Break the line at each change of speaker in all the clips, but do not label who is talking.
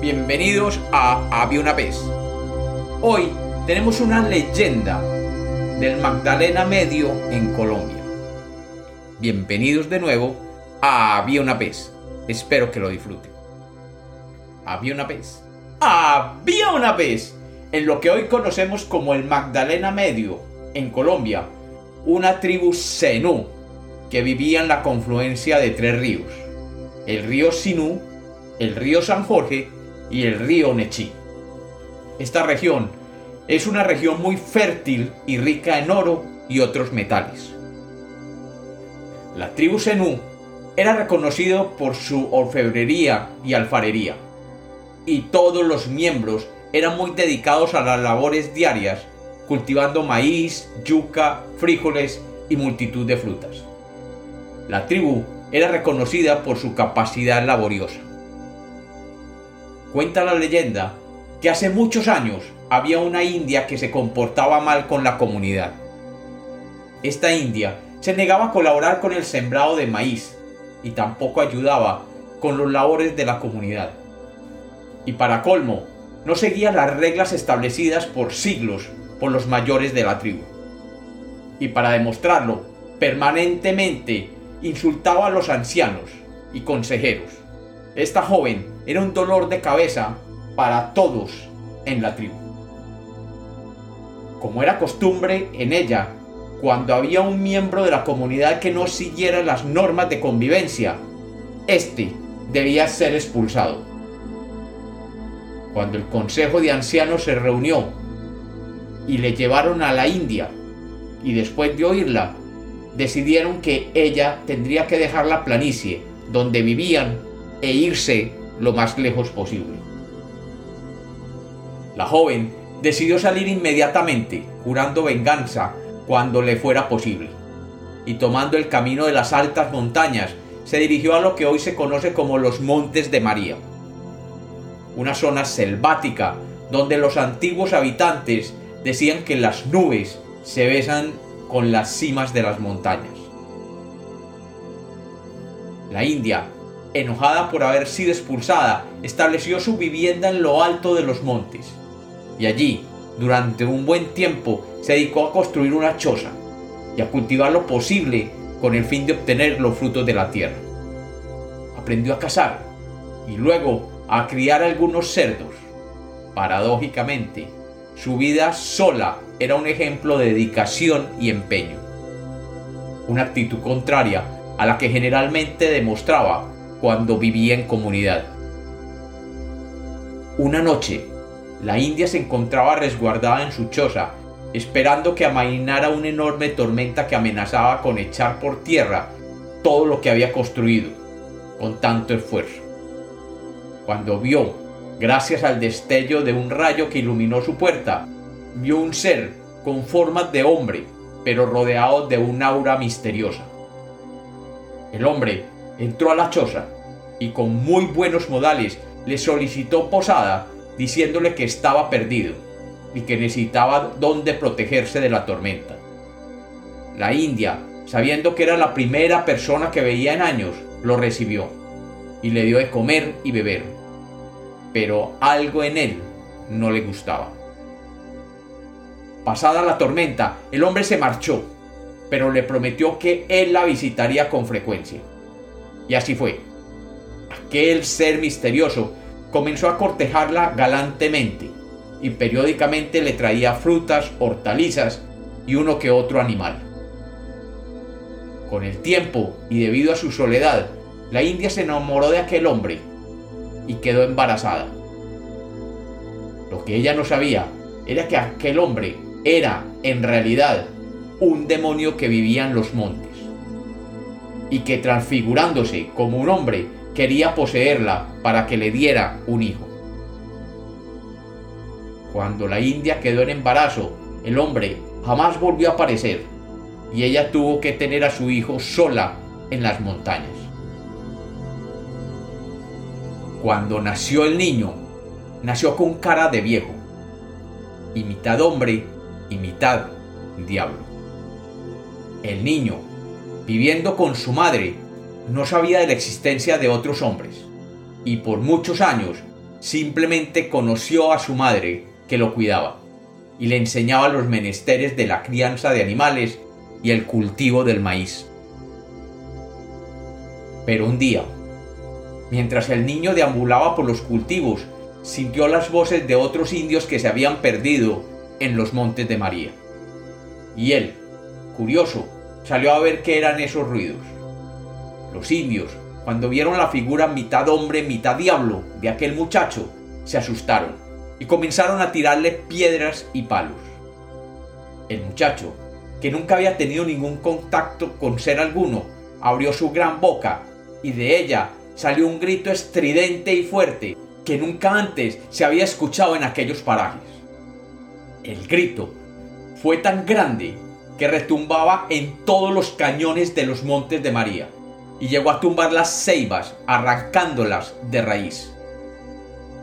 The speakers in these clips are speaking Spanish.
bienvenidos a Había. Hoy tenemos una leyenda del Magdalena Medio en Colombia. Bienvenidos de nuevo a Había. Espero que lo disfruten. Había una vez. Había una vez en lo que hoy conocemos como el Magdalena Medio en Colombia, una tribu Zenú que vivía en la confluencia de tres ríos, el río Sinú, el río San Jorge y el río Nechí. Esta región es una región muy fértil y rica en oro y otros metales. La tribu Zenú era reconocido por su orfebrería y alfarería, y todos los miembros eran muy dedicados a las labores diarias, cultivando maíz, yuca, frijoles y multitud de frutas. La tribu era reconocida por su capacidad laboriosa. Cuenta la leyenda que hace muchos años había una india que se comportaba mal con la comunidad. Esta india se negaba a colaborar con el sembrado de maíz y tampoco ayudaba con los labores de la comunidad. Y para colmo, no seguía las reglas establecidas por siglos por los mayores de la tribu. Y para demostrarlo, permanentemente insultaba a los ancianos y consejeros. Esta joven era un dolor de cabeza para todos en la tribu. Como era costumbre en ella, cuando había un miembro de la comunidad que no siguiera las normas de convivencia, éste debía ser expulsado. Cuando el consejo de ancianos se reunió y le llevaron a la India, y después de oírla, decidieron que ella tendría que dejar la planicie donde vivían e irse lo más lejos posible. La joven decidió salir inmediatamente, jurando venganza cuando le fuera posible, y tomando el camino de las altas montañas, se dirigió a lo que hoy se conoce como los Montes de María, una zona selvática donde los antiguos habitantes decían que las nubes se besan con las cimas de las montañas. La India, enojada por haber sido expulsada, estableció su vivienda en lo alto de los montes, y allí, durante un buen tiempo, se dedicó a construir una choza y a cultivar lo posible con el fin de obtener los frutos de la tierra. Aprendió a cazar y luego a criar algunos cerdos. Paradójicamente, su vida sola era un ejemplo de dedicación y empeño. Una actitud contraria a la que generalmente demostraba cuando vivía en comunidad. Una noche, la India se encontraba resguardada en su choza, esperando que amainara una enorme tormenta que amenazaba con echar por tierra todo lo que había construido con tanto esfuerzo. Cuando vio gracias al destello de un rayo que iluminó su puerta, vio un ser con formas de hombre, pero rodeado de un aura misteriosa. El hombre entró a la choza y con muy buenos modales le solicitó posada diciéndole que estaba perdido y que necesitaba donde protegerse de la tormenta. La India, sabiendo que era la primera persona que veía en años, lo recibió y le dio de comer y beber pero algo en él no le gustaba. Pasada la tormenta, el hombre se marchó, pero le prometió que él la visitaría con frecuencia. Y así fue. Aquel ser misterioso comenzó a cortejarla galantemente y periódicamente le traía frutas, hortalizas y uno que otro animal. Con el tiempo y debido a su soledad, la India se enamoró de aquel hombre y quedó embarazada. Lo que ella no sabía era que aquel hombre era, en realidad, un demonio que vivía en los montes y que transfigurándose como un hombre quería poseerla para que le diera un hijo. Cuando la India quedó en embarazo, el hombre jamás volvió a aparecer y ella tuvo que tener a su hijo sola en las montañas. Cuando nació el niño, nació con cara de viejo, y mitad hombre y mitad diablo. El niño, viviendo con su madre, no sabía de la existencia de otros hombres, y por muchos años simplemente conoció a su madre, que lo cuidaba, y le enseñaba los menesteres de la crianza de animales y el cultivo del maíz. Pero un día, mientras el niño deambulaba por los cultivos, sintió las voces de otros indios que se habían perdido en los montes de María. Y él, curioso, salió a ver qué eran esos ruidos. Los indios, cuando vieron la figura mitad hombre, mitad diablo de aquel muchacho, se asustaron y comenzaron a tirarle piedras y palos. El muchacho, que nunca había tenido ningún contacto con ser alguno, abrió su gran boca y de ella salió un grito estridente y fuerte que nunca antes se había escuchado en aquellos parajes. El grito fue tan grande que retumbaba en todos los cañones de los montes de María y llegó a tumbar las ceibas, arrancándolas de raíz.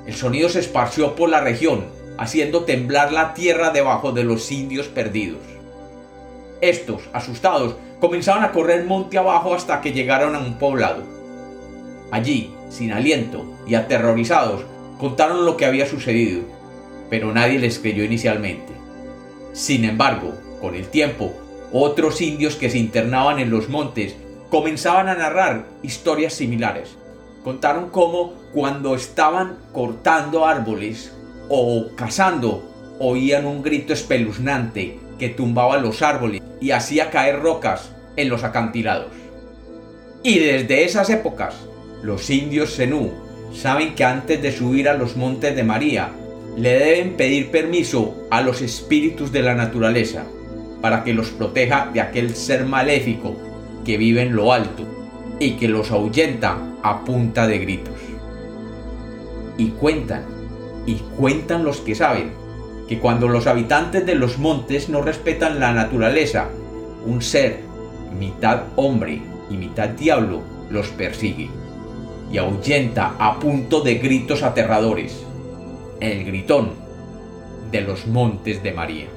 El sonido se esparció por la región, haciendo temblar la tierra debajo de los indios perdidos. Estos, asustados, comenzaron a correr monte abajo hasta que llegaron a un poblado. Allí, sin aliento y aterrorizados, contaron lo que había sucedido, pero nadie les creyó inicialmente. Sin embargo, con el tiempo, otros indios que se internaban en los montes comenzaban a narrar historias similares. Contaron cómo cuando estaban cortando árboles o cazando, oían un grito espeluznante que tumbaba los árboles y hacía caer rocas en los acantilados. Y desde esas épocas, los indios Zenú saben que antes de subir a los montes de María, le deben pedir permiso a los espíritus de la naturaleza para que los proteja de aquel ser maléfico que vive en lo alto y que los ahuyenta a punta de gritos. Y cuentan, y cuentan los que saben, que cuando los habitantes de los montes no respetan la naturaleza, un ser, mitad hombre y mitad diablo, los persigue y ahuyenta a punto de gritos aterradores. El gritón de los montes de María.